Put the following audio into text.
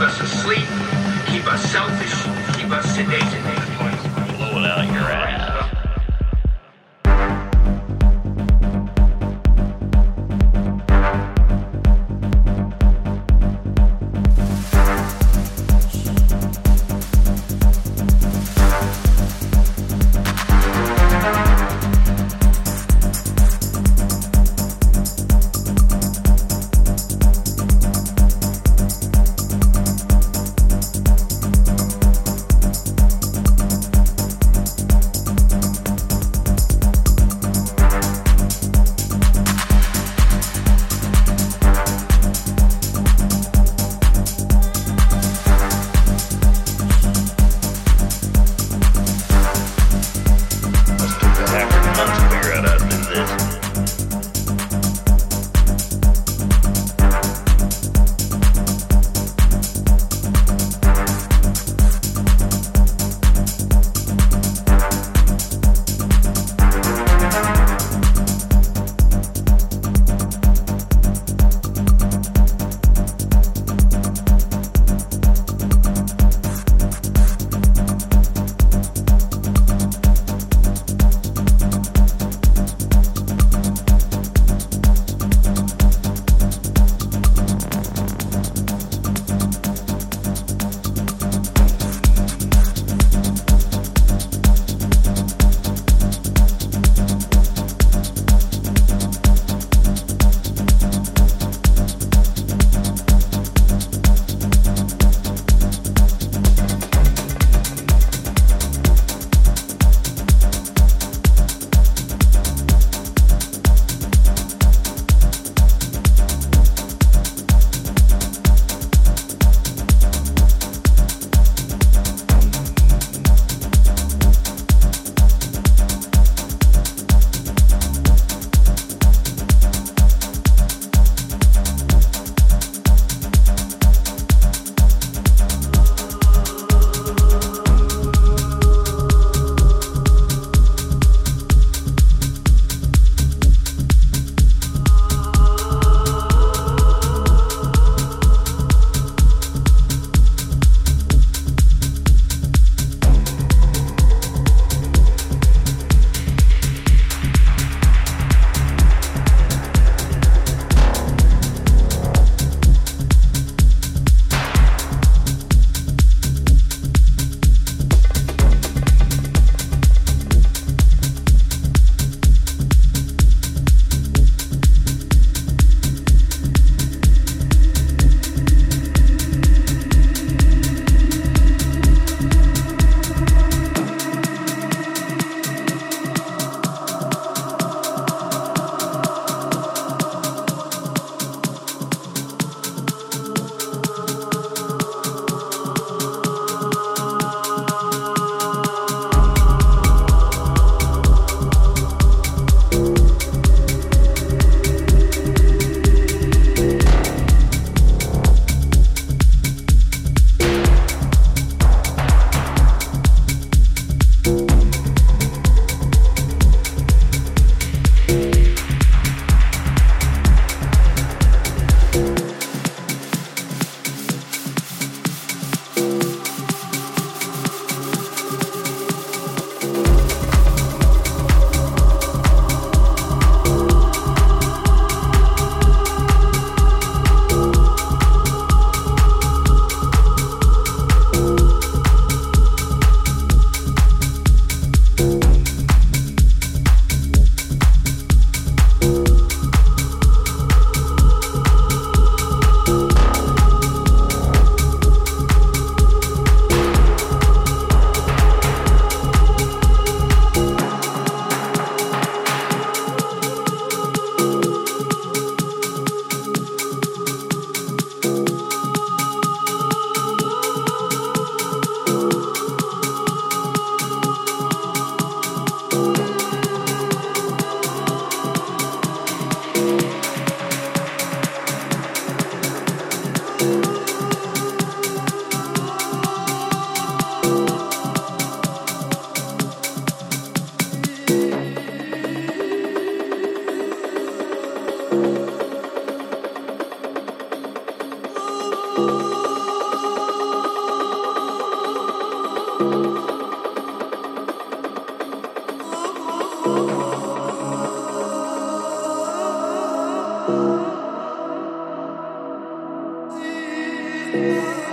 keep us asleep, keep us selfish, keep us sedated. Blowing out your ass. Thank.